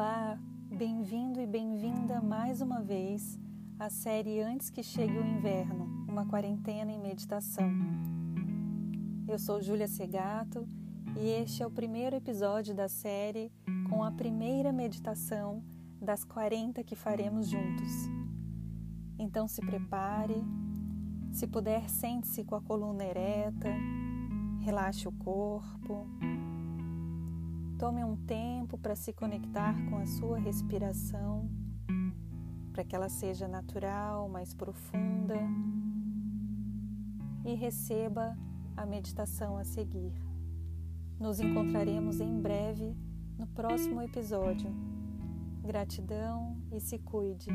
Olá, bem-vindo e bem-vinda mais uma vez à série Antes que Chegue o Inverno, uma quarentena em meditação. Eu sou Júlia Segato e este é o primeiro episódio da série com a primeira meditação das 40 que faremos juntos. Então se prepare, se puder, sente-se com a coluna ereta, relaxe o corpo Tome um tempo para se conectar com a sua respiração, para que ela seja natural, mais profunda, e receba a meditação a seguir. Nos encontraremos em breve no próximo episódio. Gratidão e se cuide.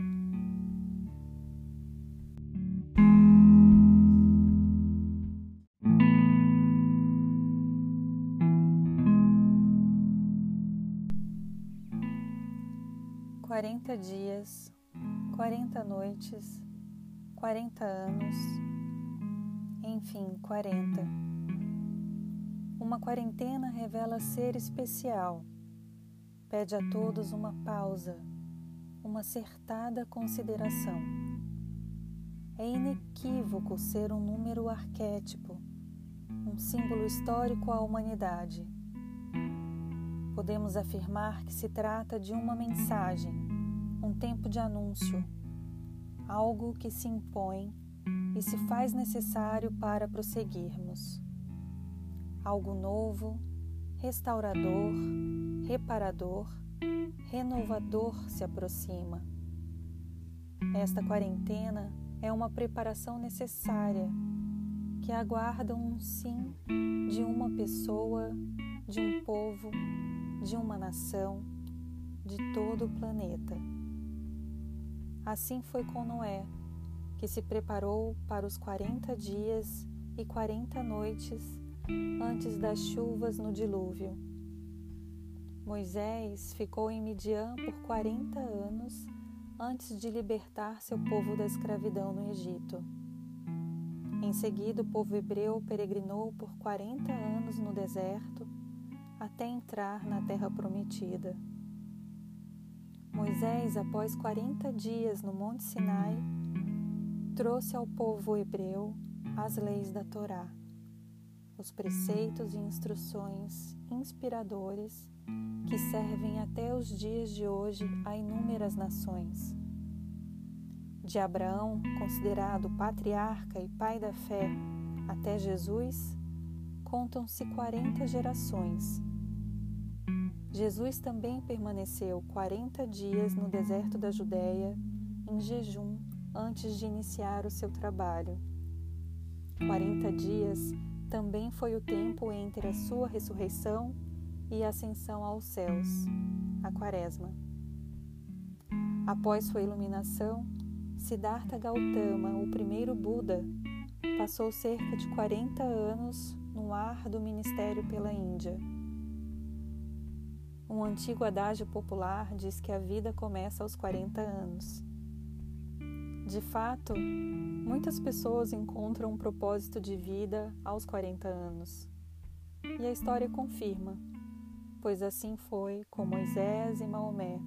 40 dias, 40 noites, 40 anos, enfim, 40. Uma quarentena revela ser especial, pede a todos uma pausa, uma acertada consideração. É inequívoco ser um número arquétipo, um símbolo histórico à humanidade podemos afirmar que se trata de uma mensagem, um tempo de anúncio, algo que se impõe e se faz necessário para prosseguirmos. Algo novo, restaurador, reparador, renovador se aproxima. Esta quarentena é uma preparação necessária que aguarda um sim de uma pessoa, de um povo, de uma nação, de todo o planeta. Assim foi com Noé, que se preparou para os 40 dias e 40 noites antes das chuvas no dilúvio. Moisés ficou em Midian por 40 anos antes de libertar seu povo da escravidão no Egito. Em seguida, o povo hebreu peregrinou por 40 anos no deserto até entrar na terra prometida. Moisés, após 40 dias no Monte Sinai, trouxe ao povo hebreu as leis da Torá, os preceitos e instruções inspiradores que servem até os dias de hoje a inúmeras nações. De Abraão, considerado patriarca e pai da fé, até Jesus, contam-se 40 gerações Jesus também permaneceu 40 dias no deserto da Judéia, em jejum, antes de iniciar o seu trabalho. 40 dias também foi o tempo entre a sua ressurreição e a ascensão aos céus, a Quaresma. Após sua iluminação, Siddhartha Gautama, o primeiro Buda, passou cerca de 40 anos no ar do ministério pela Índia. Um antigo adágio popular diz que a vida começa aos 40 anos. De fato, muitas pessoas encontram um propósito de vida aos 40 anos. E a história confirma, pois assim foi com Moisés e Maomé.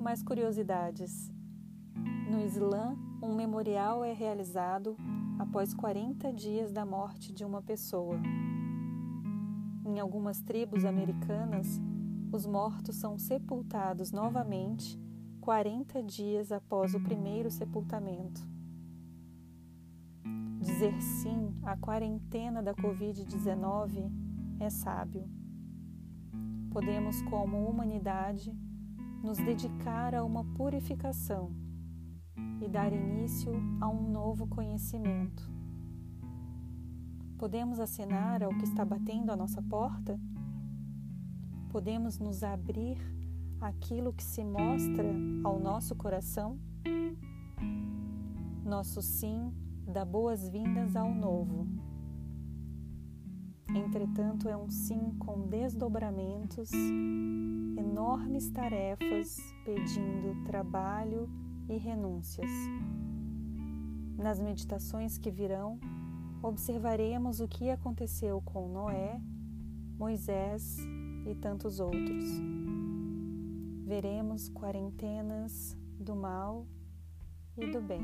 Mais curiosidades. No Islã, um memorial é realizado após 40 dias da morte de uma pessoa. Em algumas tribos americanas, os mortos são sepultados novamente 40 dias após o primeiro sepultamento. Dizer sim à quarentena da Covid-19 é sábio. Podemos, como humanidade, nos dedicar a uma purificação e dar início a um novo conhecimento Podemos acenar ao que está batendo à nossa porta? Podemos nos abrir àquilo que se mostra ao nosso coração? Nosso sim dá boas-vindas ao novo. Entretanto, é um sim com desdobramentos, enormes tarefas pedindo trabalho e renúncias. Nas meditações que virão, observaremos o que aconteceu com Noé, Moisés, e tantos outros. Veremos quarentenas do mal e do bem.